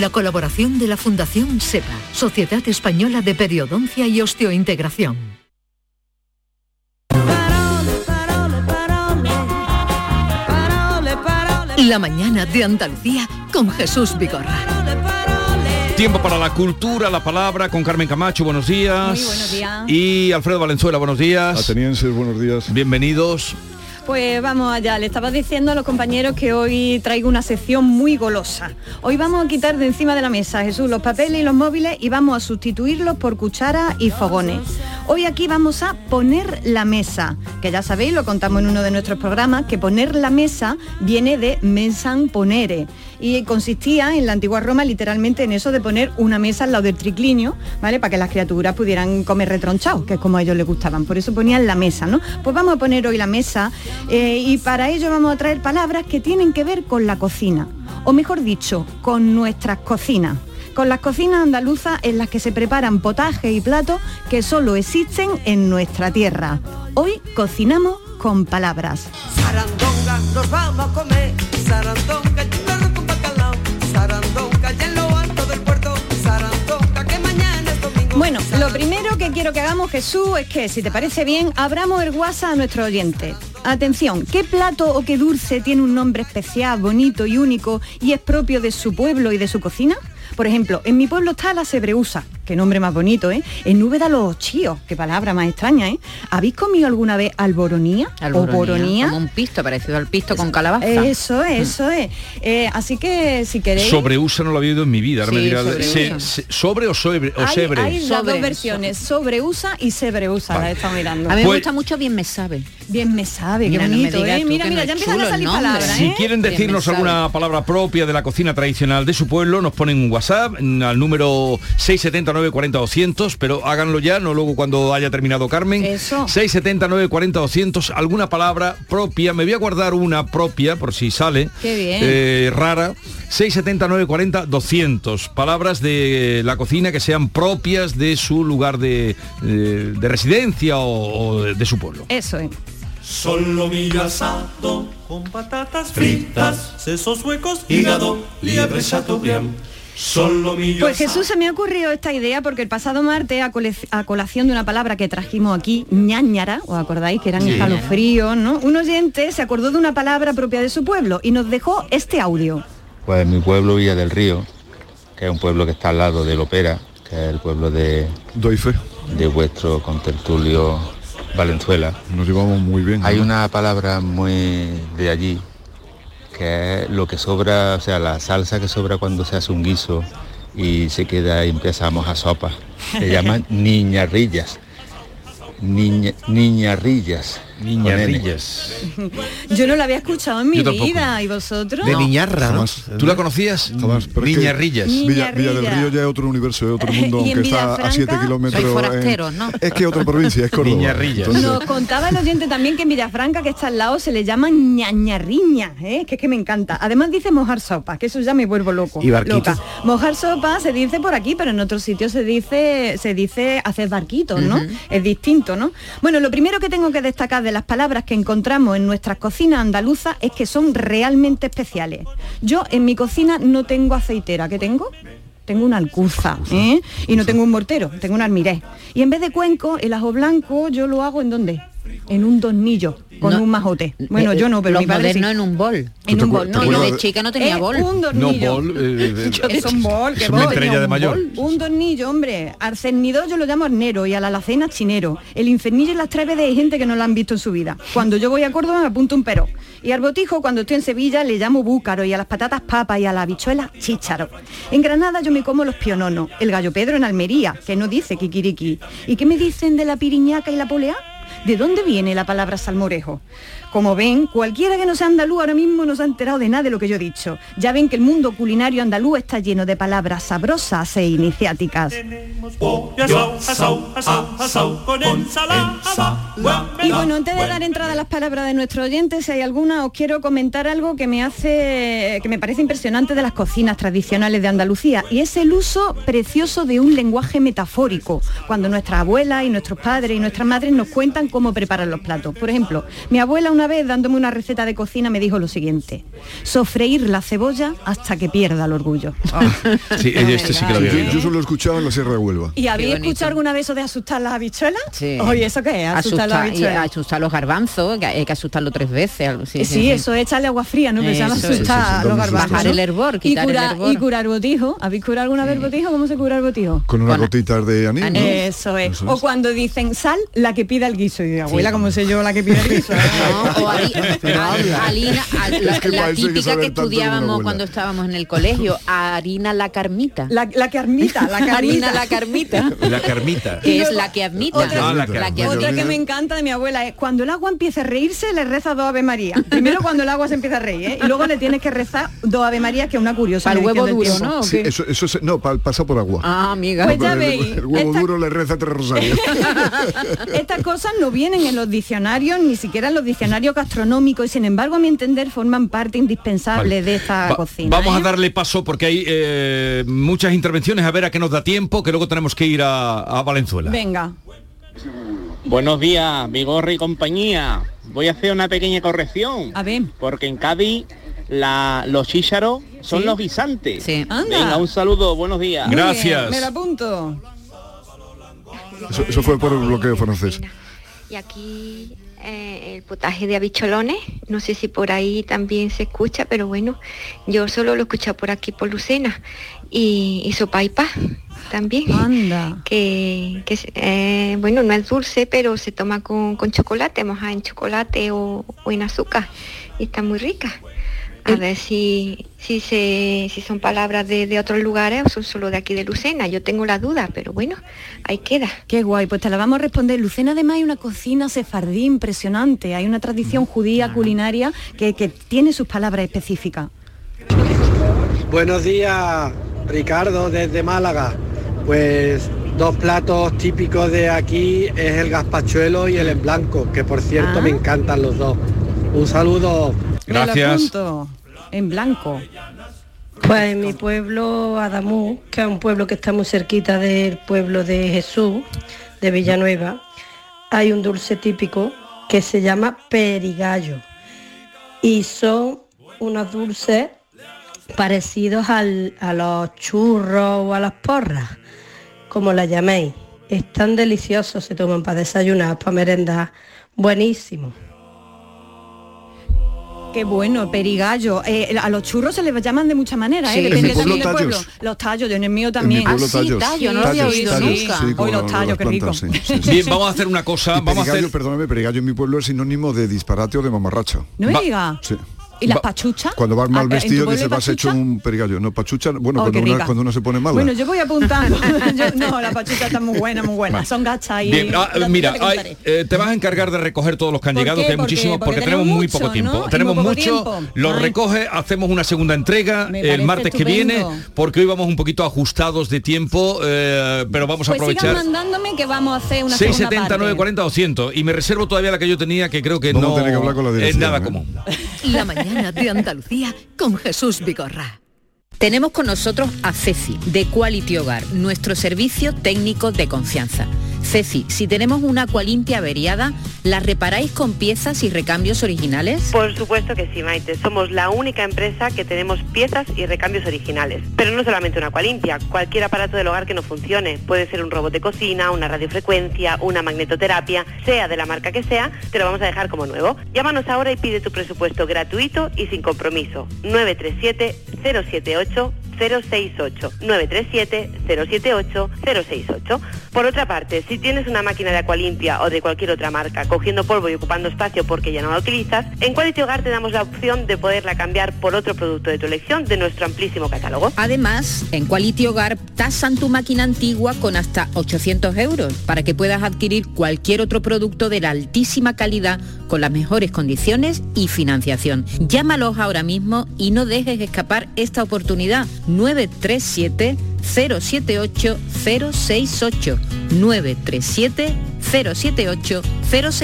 Speaker 7: la colaboración de la Fundación SEPA, Sociedad Española de Periodoncia y Osteointegración. La mañana de Andalucía con Jesús Vigorra.
Speaker 9: Tiempo para la cultura, la palabra con Carmen Camacho, buenos días.
Speaker 20: Muy buenos días.
Speaker 9: Y Alfredo Valenzuela, buenos días.
Speaker 20: Atenienses, buenos días.
Speaker 9: Bienvenidos.
Speaker 20: Pues vamos allá, le estaba diciendo a los compañeros que hoy traigo una sección muy golosa. Hoy vamos a quitar de encima de la mesa, Jesús, los papeles y los móviles y vamos a sustituirlos por cucharas y fogones. Hoy aquí vamos a poner la mesa, que ya sabéis, lo contamos en uno de nuestros programas, que poner la mesa viene de mensan ponere y consistía en la antigua Roma literalmente en eso de poner una mesa al lado del triclinio, ¿vale? Para que las criaturas pudieran comer retronchados, que es como a ellos les gustaban. Por eso ponían la mesa, ¿no? Pues vamos a poner hoy la mesa eh, y para ello vamos a traer palabras que tienen que ver con la cocina, o mejor dicho, con nuestras cocinas con las cocinas andaluzas en las que se preparan potajes y platos que solo existen en nuestra tierra. Hoy cocinamos con palabras. Bueno, lo primero que quiero que hagamos, Jesús, es que, si te parece bien, abramos el WhatsApp a nuestro oyente. Atención, ¿qué plato o qué dulce tiene un nombre especial, bonito y único y es propio de su pueblo y de su cocina? Por ejemplo, en mi pueblo está la sebreusa, qué nombre más bonito, ¿eh? En Úbeda los chíos, qué palabra más extraña, ¿eh? ¿Habéis comido alguna vez alboronía?
Speaker 11: Alboronía,
Speaker 20: o boronía?
Speaker 11: Como un pisto, parecido al pisto con calabaza.
Speaker 20: Eso es, eso es. Eh, así que si queréis...
Speaker 9: Sobreusa no lo había oído en mi vida. Ahora me
Speaker 20: Sí,
Speaker 9: dirá,
Speaker 20: sobreusa.
Speaker 9: se- se- ¿Sobre o sobre? O
Speaker 20: hay,
Speaker 9: sebre?
Speaker 20: hay las dos versiones, sobreusa y sebreusa, las he estado mirando.
Speaker 11: A mí me
Speaker 9: Pues-
Speaker 11: gusta mucho bien me sabe.
Speaker 20: Bien me sabe,
Speaker 11: Mira,
Speaker 20: qué bonito, ¿eh? Mira, mira,
Speaker 11: no
Speaker 20: ya empiezan a salir palabras,
Speaker 9: Si
Speaker 20: ¿eh?
Speaker 9: quieren decirnos alguna palabra propia de la cocina tradicional de su pueblo, nos ponen un WhatsApp mm, al número 679 40 200, pero háganlo ya, no luego cuando haya terminado Carmen.
Speaker 20: Eso.
Speaker 9: 679 40 200, alguna palabra propia. Me voy a guardar una propia por si sale.
Speaker 20: Qué bien.
Speaker 9: eh, rara. 679 40 200. Palabras de la cocina que sean propias de su lugar de, de- de residencia o, o de, de su pueblo.
Speaker 20: Eso es.
Speaker 8: Solomillo asado con patatas fritas, sesos huecos, hígado, liebre chateaubriand.
Speaker 20: Pues Jesús se me ha ocurrido esta idea porque el pasado martes, a, a colación de una palabra que trajimos aquí, ñañara, ¿os acordáis que eran
Speaker 21: Sí.
Speaker 20: escalofríos, ¿no? Un oyente se acordó de una palabra propia de su pueblo y nos dejó este audio.
Speaker 21: Pues en mi pueblo, Villa del Río, que es un pueblo que está al lado del Opera, que es el pueblo de, de vuestro contertulio Valenzuela.
Speaker 20: Nos llevamos muy bien.
Speaker 21: Hay una palabra muy de allí, que es lo que sobra, o sea, la salsa que sobra cuando se hace un guiso y se queda y empezamos a sopa. Se llama niñarrillas. Niña, niñarrillas.
Speaker 9: Niñarrillas.
Speaker 20: Yo no la había escuchado en mi vida, ¿y vosotros?
Speaker 22: Jamás.
Speaker 9: ¿Tú la conocías?
Speaker 22: Jamás. es que
Speaker 9: Niñarrillas.
Speaker 22: Villa, Villa del Río ya es otro universo, es otro mundo,
Speaker 20: ¿Y en
Speaker 22: aunque está a
Speaker 20: Villafranca?
Speaker 22: 7 kilómetros. En-
Speaker 20: ¿no?
Speaker 22: Es que otra provincia, es Córdoba.
Speaker 9: Niñarrillas.
Speaker 22: Entonces,
Speaker 20: Nos contaba el oyente también que en Villafranca, que está al lado, se le llama ñañarriña, ¿eh? que es que me encanta. Además dice mojar sopa, que eso ya me vuelvo loco.
Speaker 12: ¿Y barquito?
Speaker 20: loca. Mojar sopa se dice por aquí, pero en otros sitios se dice, se dice hacer barquitos, ¿no? Es distinto, ¿no? Bueno, lo primero que tengo que destacar de las palabras que encontramos en nuestras cocinas andaluzas es que son realmente especiales. Yo en mi cocina no tengo aceitera, ¿qué tengo? Tengo una alcuza, ¿eh? Y no tengo un mortero, tengo un almiré. Y en vez de cuenco, el ajo blanco yo lo hago en dónde? En un tornillo, con
Speaker 11: No,
Speaker 20: un majote. Bueno,
Speaker 11: eh,
Speaker 20: yo no, pero
Speaker 11: los
Speaker 20: mi padre sí.
Speaker 11: modernos en un bol.
Speaker 20: En un bol, no,
Speaker 11: yo de chica no tenía
Speaker 20: Es
Speaker 11: bol.
Speaker 20: un tornillo.
Speaker 9: No, bol, eh,
Speaker 20: es un bol, que
Speaker 9: es una
Speaker 20: bol.
Speaker 9: estrella de mayor.
Speaker 20: Un tornillo, hombre. Al cernidor yo lo llamo arnero y a la alacena chinero. El infernillo y las treves de hay gente que no lo han visto en su vida. Cuando yo voy a Córdoba me apunto un pero. Y al botijo, cuando estoy en Sevilla, le llamo búcaro y a las patatas papa y a la habichuela chícharo. En Granada yo me como los piononos, el gallo Pedro en Almería, que no dice kikiriki. ¿Y qué me dicen de la piriñaca y la polea? ¿De dónde viene la palabra salmorejo? Como ven, cualquiera que no sea andaluz ahora mismo no se ha enterado de nada de lo que yo he dicho. Ya ven que el mundo culinario andaluz está lleno de palabras sabrosas e iniciáticas. Y bueno, antes de dar entrada a las palabras de nuestros oyentes, si hay alguna, os quiero comentar algo que me hace, que me parece impresionante de las cocinas tradicionales de Andalucía, y es el uso precioso de un lenguaje metafórico, cuando nuestras abuelas y nuestros padres y nuestras madres nos cuentan cómo preparan los platos. Por ejemplo, mi abuela una vez dándome una receta de cocina me dijo lo siguiente, sofreír la cebolla hasta que pierda el orgullo.
Speaker 9: Sí, ella este sí que lo había
Speaker 22: yo, solo he escuchado en la Sierra de Huelva.
Speaker 20: ¿Y habéis escuchado alguna vez eso de asustar las habichuelas?
Speaker 11: Sí.
Speaker 20: Oye, ¿eso qué es? Asustar las habichuelas.
Speaker 11: asustar los garbanzos, que hay que asustarlo tres veces. algo así,
Speaker 20: Sí, eso es echarle agua fría, ¿no? Pero se llama asustar
Speaker 22: Sí, sí, sí,
Speaker 20: los garbanzos.
Speaker 11: Bajar el hervor,
Speaker 20: y
Speaker 11: el hervor.
Speaker 20: y curar botijo. ¿Habéis curado alguna vez botijo? ¿Cómo se cura el botijo?
Speaker 22: Con unas gotitas de anís. ¿no?
Speaker 20: Eso es.
Speaker 22: Eso
Speaker 20: O cuando dicen sal, la que pida el guiso. Y digo, abuela, ¿cómo sé yo la que pide el guiso?
Speaker 11: No, o hari- al- harina, al- la,
Speaker 22: Es que
Speaker 11: la
Speaker 22: para eso hay que
Speaker 11: típica que estudiábamos cuando estábamos en el colegio, harina la carmita.
Speaker 20: La, la carmita, la carmita.
Speaker 11: harina la carmita.
Speaker 9: La carmita.
Speaker 11: que es la que admita.
Speaker 20: Otra-
Speaker 9: la que-
Speaker 11: La que
Speaker 20: Otra
Speaker 11: admita.
Speaker 20: que me encanta de mi abuela es cuando el agua empieza a reírse, le reza dos Ave María. Primero cuando el agua se empieza a reír, ¿eh? Y luego le tienes que rezar dos Ave Marías, que es una curiosa. Medición
Speaker 11: huevo duro. ¿no? ¿O
Speaker 22: Sí,
Speaker 11: qué?
Speaker 22: eso, eso se- no, pa- pasa por agua.
Speaker 11: Ah, amiga.
Speaker 20: Pues ya
Speaker 22: el,
Speaker 20: veis,
Speaker 22: el huevo
Speaker 20: esta-
Speaker 22: duro le reza tres rosarios.
Speaker 20: Estas cosas no vienen en los diccionarios, ni siquiera en los diccionarios gastronómicos, y sin embargo, a mi entender, forman parte indispensable
Speaker 9: Vale.
Speaker 20: de esta
Speaker 9: Va-
Speaker 20: cocina.
Speaker 9: Vamos a
Speaker 20: ¿eh?
Speaker 9: darle paso porque hay eh, muchas intervenciones, a ver a qué nos da tiempo, que luego tenemos que ir a, a Valenzuela.
Speaker 20: Venga.
Speaker 23: Buenos días, Vigorra y compañía. Voy a hacer una pequeña corrección.
Speaker 20: A ver.
Speaker 23: Porque en Cádiz la- los chícharos son
Speaker 20: Sí.
Speaker 23: los guisantes.
Speaker 11: Sí.
Speaker 20: Anda.
Speaker 23: Venga, un saludo, buenos días.
Speaker 20: Muy bien,
Speaker 9: Gracias.
Speaker 20: me lo apunto.
Speaker 22: Eso, eso fue por el bloqueo francés.
Speaker 24: Y aquí eh, el potaje de habicholones, no sé si por ahí también se escucha, pero bueno, yo solo lo escuchado por aquí por Lucena. Y, y sopa y paz también.
Speaker 20: Anda.
Speaker 24: Que, eh, bueno, no es dulce, pero se toma con, con chocolate, moja en chocolate o, o en azúcar. Y está muy rica. A ver si, si, se, si son palabras de, de otros lugares o son solo de aquí de Lucena. Yo tengo la duda, pero bueno, ahí queda.
Speaker 20: Qué guay, pues te la vamos a responder. Lucena además hay una cocina sefardí impresionante, hay una tradición judía culinaria que, que tiene sus palabras específicas.
Speaker 25: Buenos días, Ricardo, desde Málaga. Pues dos platos típicos de aquí es el gazpachuelo y el en blanco, que por cierto
Speaker 20: Ah.
Speaker 25: me encantan los dos. Un saludo.
Speaker 20: Apunto, en blanco.
Speaker 26: Pues en mi pueblo, Adamú, que es un pueblo que está muy cerquita del pueblo de Jesús, de Villanueva, hay un dulce típico que se llama perigallo. Y son unos dulces parecidos a los churros o a las porras, como la llaméis. Están deliciosos, se toman para desayunar, para merendar. Buenísimo.
Speaker 20: Qué bueno, perigallo. Eh, a los churros se les llaman de muchas maneras, ¿eh?
Speaker 22: Sí.
Speaker 20: Depende
Speaker 22: En mi pueblo,
Speaker 20: también del pueblo. Los tallos, yo en el mío también.
Speaker 22: pueblo, Ah, sí, tallos. tallo, no lo había oído nunca. sí,
Speaker 20: Hoy los tallos, qué rico.
Speaker 22: plantas, sí, sí, sí.
Speaker 9: Bien, vamos a hacer una cosa,
Speaker 22: Y
Speaker 9: vamos a
Speaker 22: perigallo,
Speaker 9: hacer...
Speaker 22: perdóname, perigallo en mi pueblo es sinónimo de disparate o de mamarracho.
Speaker 20: No me
Speaker 9: Va-
Speaker 20: diga.
Speaker 22: Sí.
Speaker 20: ¿Y las pachuchas?
Speaker 22: Cuando vas
Speaker 20: Ah,
Speaker 22: mal
Speaker 20: ¿en tu
Speaker 22: vestido dices vas hecho un perigallo. No, pachucha, bueno,
Speaker 20: Oh,
Speaker 22: cuando, una, cuando uno se pone mala.
Speaker 20: Bueno, yo voy apuntando. Yo- no, las pachuchas están muy buenas, muy buenas. Son gachas y...
Speaker 9: Bien, ah, mira, eh, te vas a encargar de recoger todos los que han
Speaker 20: ¿Por
Speaker 9: llegado,
Speaker 20: qué?
Speaker 9: que hay muchísimos,
Speaker 20: Porque
Speaker 9: porque, tenemos muy poco tiempo.
Speaker 20: ¿no?
Speaker 9: Tenemos
Speaker 20: poco
Speaker 9: mucho,
Speaker 20: tiempo.
Speaker 9: los recoge, hacemos una segunda entrega
Speaker 20: Me
Speaker 9: el martes que viene, porque hoy vamos un poquito ajustados de tiempo, eh, pero vamos a
Speaker 20: Pues sigan
Speaker 9: aprovechar.
Speaker 20: mandándome que vamos a hacer una segunda
Speaker 9: 670,
Speaker 20: parte.
Speaker 9: 940, 200 y me reservo todavía la que yo tenía que creo que
Speaker 22: Vamos a
Speaker 9: no
Speaker 22: tener que hablar con la
Speaker 9: es nada
Speaker 22: ¿eh?
Speaker 9: común.
Speaker 7: La mañana de Andalucía con Jesús Vigorra.
Speaker 11: Tenemos con nosotros a Ceci, de Quality Hogar, nuestro servicio técnico de confianza. Ceci, si tenemos una Aqualimpia averiada, ¿la reparáis con piezas y recambios originales?
Speaker 27: Por supuesto que sí, Maite. Somos la única empresa que tenemos piezas y recambios originales. Pero no solamente una Aqualimpia, cualquier aparato del hogar que no funcione. Puede ser un robot de cocina, una radiofrecuencia, una magnetoterapia, sea de la marca que sea, te lo vamos a dejar como nuevo. Llámanos ahora y pide tu presupuesto gratuito y sin compromiso. 937 078 068 937 078 068. Por otra parte, si tienes una máquina de Aqualimpia o de cualquier otra marca cogiendo polvo y ocupando espacio porque ya no la utilizas, en Quality Hogar te damos la opción de poderla cambiar por otro producto de tu elección de nuestro amplísimo catálogo.
Speaker 11: Además, en Quality Hogar tasan tu máquina antigua con hasta 800 euros para que puedas adquirir cualquier otro producto de la altísima calidad con las mejores condiciones y financiación. Llámalos ahora mismo y no dejes escapar esta oportunidad. 937 078 068 937 078 068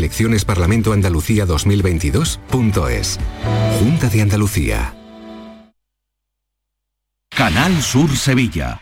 Speaker 5: eleccionesparlamentoandalucía2022.es. Junta de Andalucía.
Speaker 28: Canal Sur Sevilla.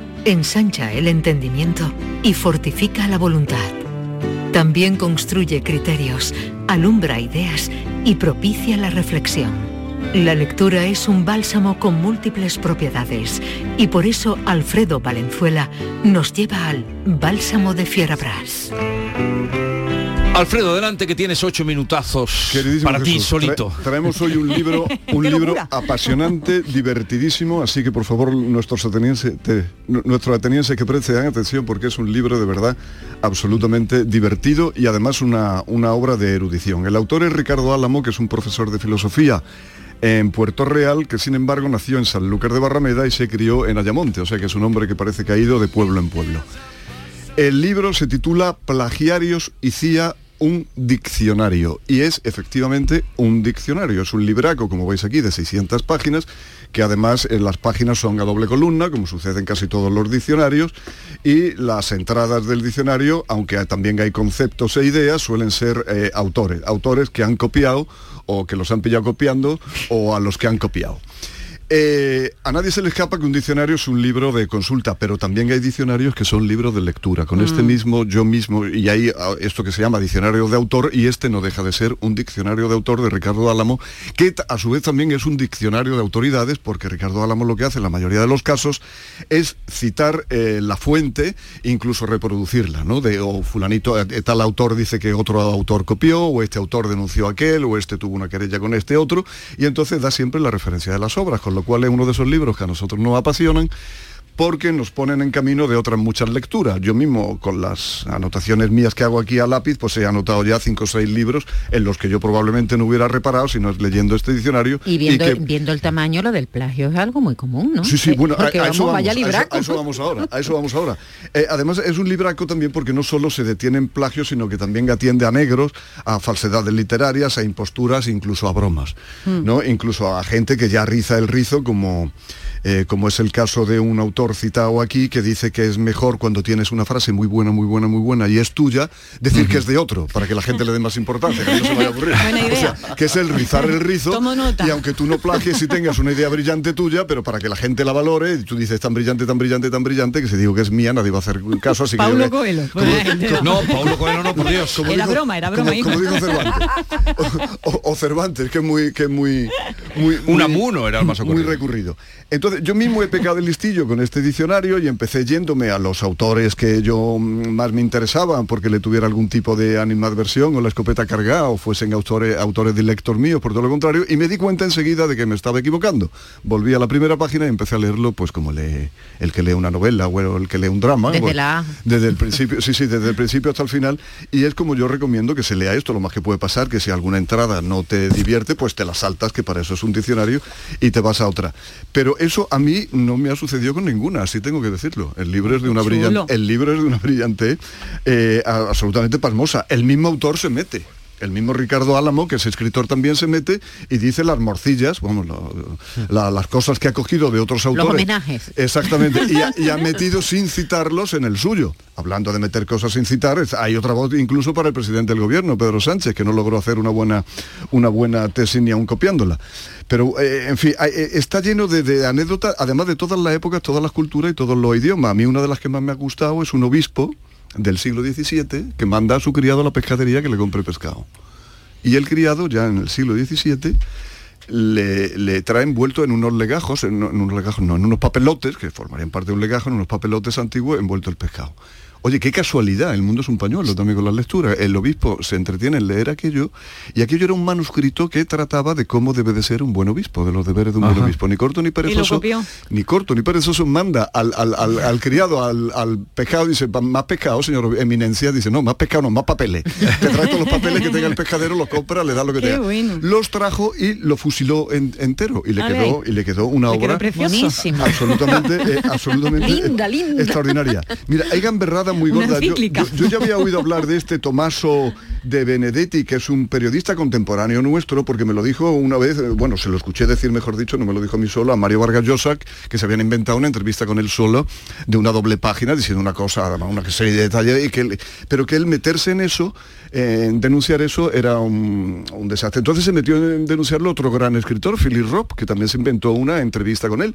Speaker 7: ensancha el entendimiento y fortifica la voluntad. También construye criterios, alumbra ideas y propicia la reflexión. La lectura es un bálsamo con múltiples propiedades y por eso Alfredo Valenzuela nos lleva al Bálsamo de Fierabras.
Speaker 9: Alfredo, adelante que tienes ocho minutazos para ti solito.
Speaker 22: tra- traemos hoy un libro, un libro apasionante, divertidísimo, así que por favor nuestros atenienses, te- nu- nuestros atenienses que presten atención porque es un libro de verdad absolutamente divertido y además una, una obra de erudición. El autor es Ricardo Álamo, que es un profesor de filosofía en Puerto Real, que sin embargo nació en Sanlúcar de Barrameda y se crió en Ayamonte, o sea que es un hombre que parece que ha ido de pueblo en pueblo. El libro se titula Plagiarios y CIA, un diccionario. Y es efectivamente un diccionario. Es un libraco, como veis aquí, de 600 páginas, que además en las páginas son a doble columna, como sucede en casi todos los diccionarios, y las entradas del diccionario, aunque también hay conceptos e ideas, suelen ser eh, autores, autores que han copiado o que los han pillado copiando o a los que han copiado. Eh, a nadie se le escapa que un diccionario es un libro de consulta, pero también hay diccionarios que son libros de lectura. Con este
Speaker 29: Mm.
Speaker 22: mismo, yo mismo, y hay ah, esto que se llama diccionario de autor, y este no deja de ser un diccionario de autor de Ricardo Álamo, que a su vez también es un diccionario de autoridades, porque Ricardo Álamo lo que hace en la mayoría de los casos es citar eh, la fuente, incluso reproducirla, ¿no? De, o fulanito, eh, tal autor dice que otro autor copió, o este autor denunció a aquel, o este tuvo una querella con este otro, y entonces da siempre la referencia de las obras, con lo cual es uno de esos libros que a nosotros nos apasionan, porque nos ponen en camino de otras muchas lecturas. Yo mismo, con las anotaciones mías que hago aquí a lápiz, pues he anotado ya cinco o seis libros en los que yo probablemente no hubiera reparado si no es leyendo este diccionario.
Speaker 11: Y viendo, viendo el tamaño, lo del plagio es algo muy común, ¿no?
Speaker 22: Sí, sí, bueno, a,
Speaker 11: Porque
Speaker 22: eso
Speaker 11: vamos,
Speaker 22: vamos,
Speaker 11: vaya
Speaker 22: a eso- a eso vamos ahora, a eso vamos ahora. Eh, además es un libraco también porque no solo se detiene en plagios, sino que también atiende a negros, a falsedades literarias, a imposturas, incluso a bromas,
Speaker 30: Mm.
Speaker 22: ¿no? Incluso a gente que ya riza el rizo como... eh, como es el caso de un autor citado aquí que dice que es mejor cuando tienes una frase muy buena, muy buena, muy buena y es tuya, decir que es de otro, para que la gente le dé más importancia, que no se vaya a aburrir.
Speaker 30: Buena
Speaker 22: O sea, que es el rizar el rizo
Speaker 30: Tomo nota.
Speaker 22: y aunque tú no plagies y tengas una idea brillante tuya, pero para que la gente la valore, y tú dices tan brillante, tan brillante, tan brillante, que si digo que es mía nadie va a hacer caso, así que...
Speaker 20: Paulo Coelho.
Speaker 9: No, Paulo Coelho no, por Dios.
Speaker 22: Como
Speaker 20: Era
Speaker 22: dijo-
Speaker 20: broma, era broma,
Speaker 22: como, como dijo Cervantes. O, o Cervantes, que es muy, que es muy, muy, muy-
Speaker 9: Unamuno era el más
Speaker 22: muy
Speaker 9: ocurrido.
Speaker 22: recurrido. Entonces, yo mismo he pecado el listillo con este diccionario y empecé yéndome a los autores que yo más me interesaban porque le tuviera algún tipo de animadversión o la escopeta cargada o fuesen autores, autores directos míos, por todo lo contrario, y me di cuenta enseguida de que me estaba equivocando. Volví a la primera página y empecé a leerlo pues como lee, el que lee una novela o el que lee un drama.
Speaker 11: Desde
Speaker 22: Bueno,
Speaker 11: la
Speaker 22: desde el principio, sí, sí, desde el principio hasta el final. Y es como yo recomiendo que se lea esto, lo más que puede pasar, que si alguna entrada no te divierte, pues te la saltas, que para eso es un diccionario, y te vas a otra. Pero eso a mí no me ha sucedido con ninguna, así tengo que decirlo. El libro es de una brillante, el libro es de una brillante eh, absolutamente pasmosa. El mismo autor se mete. El mismo Ricardo Álamo, que es escritor, también se mete y dice las morcillas, vamos, la- las cosas que ha cogido de otros
Speaker 11: Los
Speaker 22: autores.
Speaker 11: homenajes.
Speaker 22: Exactamente, y ha, y ha metido sin citarlos en el suyo. Hablando de meter cosas sin citar, hay otra voz incluso para el presidente del gobierno, Pedro Sánchez, que no logró hacer una buena, una buena tesis ni aún copiándola. Pero, eh, en fin, eh, está lleno de, de anécdotas, además de todas las épocas, todas las culturas y todos los idiomas. A mí una de las que más me ha gustado es un obispo del siglo XVII que manda a su criado a la pescadería que le compre pescado. Y el criado, ya en el siglo XVII, le, le trae envuelto en unos legajos, en, en unos legajos, no, en unos papelotes, que formarían parte de un legajo, en unos papelotes antiguos, envuelto el pescado. Oye, qué casualidad, el mundo es un pañuelo también con las lecturas. El obispo se entretiene en leer aquello y aquello era un manuscrito que trataba de cómo debe de ser un buen obispo, de los deberes de un buen
Speaker 9: Ajá.
Speaker 22: obispo. Ni corto ni perezoso. Ni corto ni perezoso manda al, al- al- al criado, al, al pescado, dice, "Pa- más pescado, señor eminencia, dice, no, más pescado, no, más papeles. Te trae todos los papeles que tenga el pescadero, los compra, le da lo que
Speaker 20: Qué
Speaker 22: tenga.
Speaker 20: bueno.
Speaker 22: Los trajo y lo fusiló en- entero y le
Speaker 20: Ale.
Speaker 22: quedó y le quedó una
Speaker 20: Le quedó
Speaker 22: obra.
Speaker 11: Buenísimo.
Speaker 22: absolutamente eh, absolutamente eh,
Speaker 11: Linda, linda.
Speaker 22: extraordinaria. Mira, hay gamberrada muy gorda. Yo,
Speaker 20: encíclica.
Speaker 22: yo- yo ya había oído hablar de este Tomaso de Benedetti, que es un periodista contemporáneo nuestro, porque me lo dijo una vez, eh, bueno, se lo escuché decir, mejor dicho, no me lo dijo a mí solo, a Mario Vargas Llosa, que se habían inventado una entrevista con él solo, de una doble página, diciendo una cosa, además, una serie de detalles, y que él- pero que él meterse en eso, eh, en denunciar eso, era un, un desastre. Entonces se metió en denunciarlo otro gran escritor, Philip Roth, que también se inventó una entrevista con él.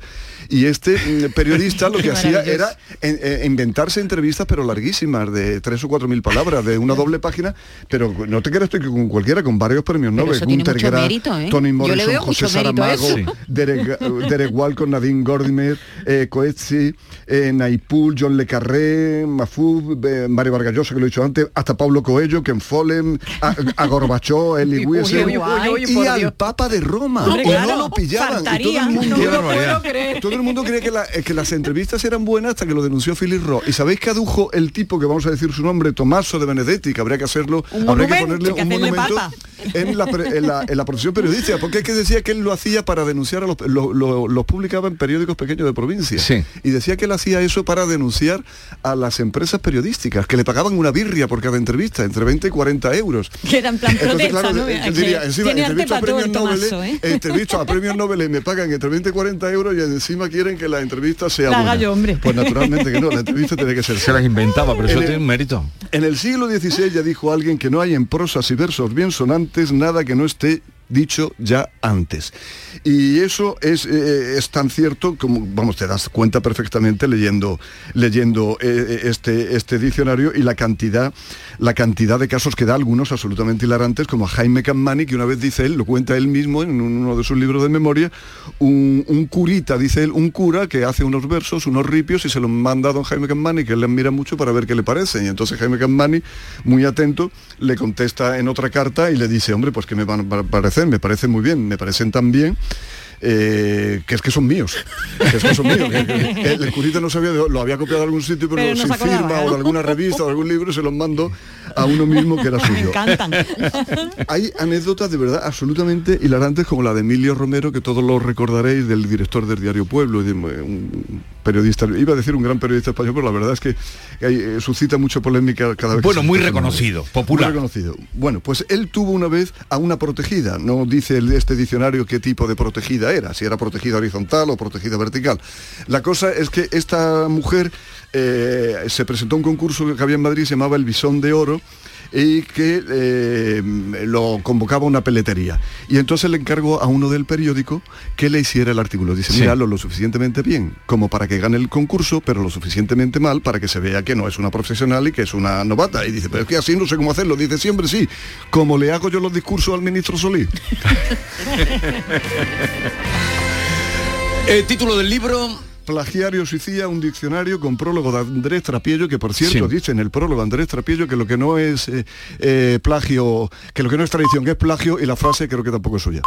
Speaker 22: Y este mm, periodista lo que hacía era en- eh, inventarse entrevistas, pero larguísimas, de tres o cuatro mil palabras, de una doble página, pero no te quedas con cualquiera, con varios premios Nobel, Gunter Grass,
Speaker 11: mérito, ¿eh?
Speaker 22: Tony Morrison, José Saramago. Derek, Derek Walcott, Nadine Gordimer, eh, Coetzee, eh, Naipul, John Le Carré, eh, Mario Vargas Llosa, que lo he dicho antes, hasta Pablo Coelho, Ken Follem, a, a Gorbachov, Eli
Speaker 20: Uy,
Speaker 22: Wiesel,
Speaker 20: uy, uy, uy,
Speaker 22: y al
Speaker 20: Dios.
Speaker 22: Papa de Roma.
Speaker 20: Hombre,
Speaker 22: y
Speaker 20: claro,
Speaker 22: no lo pillaban. Y todo el mundo,
Speaker 20: no me lo puedo creer.
Speaker 22: todo el mundo creía que, la- eh, que las entrevistas eran buenas hasta que lo denunció Philip Roth. ¿Y sabéis que adujo el tipo que vamos a decir su nombre, Tomaso de Benedetti, que habría que hacerlo,
Speaker 20: Un
Speaker 22: habría que ponerle
Speaker 20: que
Speaker 22: un monumento en la, pre- en, la, en la profesión periodística? Porque es que decía que él lo hacía para denunciar a los... Lo, lo- los publicaba en periódicos pequeños de provincia.
Speaker 9: Sí.
Speaker 22: Y decía que él hacía eso para denunciar a las empresas periodísticas, que le pagaban una birria por cada entrevista, entre 20 y 40 euros.
Speaker 20: Que era en plan
Speaker 22: Entonces,
Speaker 20: protesta,
Speaker 22: claro,
Speaker 20: ¿no?
Speaker 22: eh,
Speaker 20: Aquí
Speaker 22: diría, encima, entrevisto a
Speaker 20: para todo el
Speaker 22: premios Nobel,
Speaker 20: ¿eh?
Speaker 22: entrevisto a premios Nobel y me pagan entre 20 y 40 euros y encima quieren que la entrevista sea
Speaker 20: La
Speaker 22: buena.
Speaker 20: yo, hombre.
Speaker 22: Pues naturalmente que no, la entrevista tiene que ser
Speaker 9: Se las inventaba, pero eso
Speaker 22: el-
Speaker 9: tiene un mérito.
Speaker 22: en el siglo XVI ya dijo alguien que no hay en prosas y versos bien sonantes nada que no esté dicho ya antes. Y eso es, eh, es tan cierto como, vamos, te das cuenta perfectamente leyendo, leyendo eh, este, este diccionario y la cantidad, la cantidad de casos que da algunos absolutamente hilarantes, como Jaime Cammani, que una vez dice él, lo cuenta él mismo en uno de sus libros de memoria, un, un curita, dice él, un cura que hace unos versos, unos ripios y se los manda a don Jaime Cammani, que él le admira mucho para ver qué le parece. Y entonces Jaime Cammani, muy atento, le contesta en otra carta y le dice, hombre, pues que me van a parecer, me parece muy bien, me parecen tan bien eh, que es que son míos. Que es que son míos. que- que el, el curita no sabía, de- lo había copiado de algún sitio, pero,
Speaker 30: Pero no
Speaker 22: sin
Speaker 30: se acordaba,
Speaker 22: firma o de alguna revista o algún libro se los mando a uno mismo que era
Speaker 30: Me
Speaker 22: suyo.
Speaker 30: encantan.
Speaker 22: Hay anécdotas de verdad absolutamente hilarantes como la de Emilio Romero, que todos lo recordaréis, del director del diario Pueblo, y de un periodista, iba a decir un gran periodista español, pero la verdad es que hay, eh, suscita mucha polémica cada vez
Speaker 9: Bueno, muy reconocido, popular.
Speaker 22: Muy reconocido. Bueno, pues él tuvo una vez a una protegida, no dice este diccionario qué tipo de protegida era, si era protegida horizontal o protegida vertical. La cosa es que esta mujer eh, se presentó a un concurso que había en Madrid, se llamaba El Bisón de Oro, y que eh, lo convocaba una peletería. Y entonces le encargó a uno del periódico que le hiciera el artículo. Dice,
Speaker 9: Sí.
Speaker 22: mira, lo, lo suficientemente bien como para que gane el concurso, pero lo suficientemente mal para que se vea que no es una profesional y que es una novata. Y dice, pero es que así no sé cómo hacerlo. Dice, siempre sí, como le hago yo los discursos al ministro Solís.
Speaker 9: El título del libro...
Speaker 22: Plagiario suicida, un diccionario con prólogo de Andrés Trapiello, que por cierto dice en el prólogo Andrés Trapiello que lo que no es eh, eh, plagio, que lo que no es tradición, que es plagio, y la frase creo que tampoco es suya.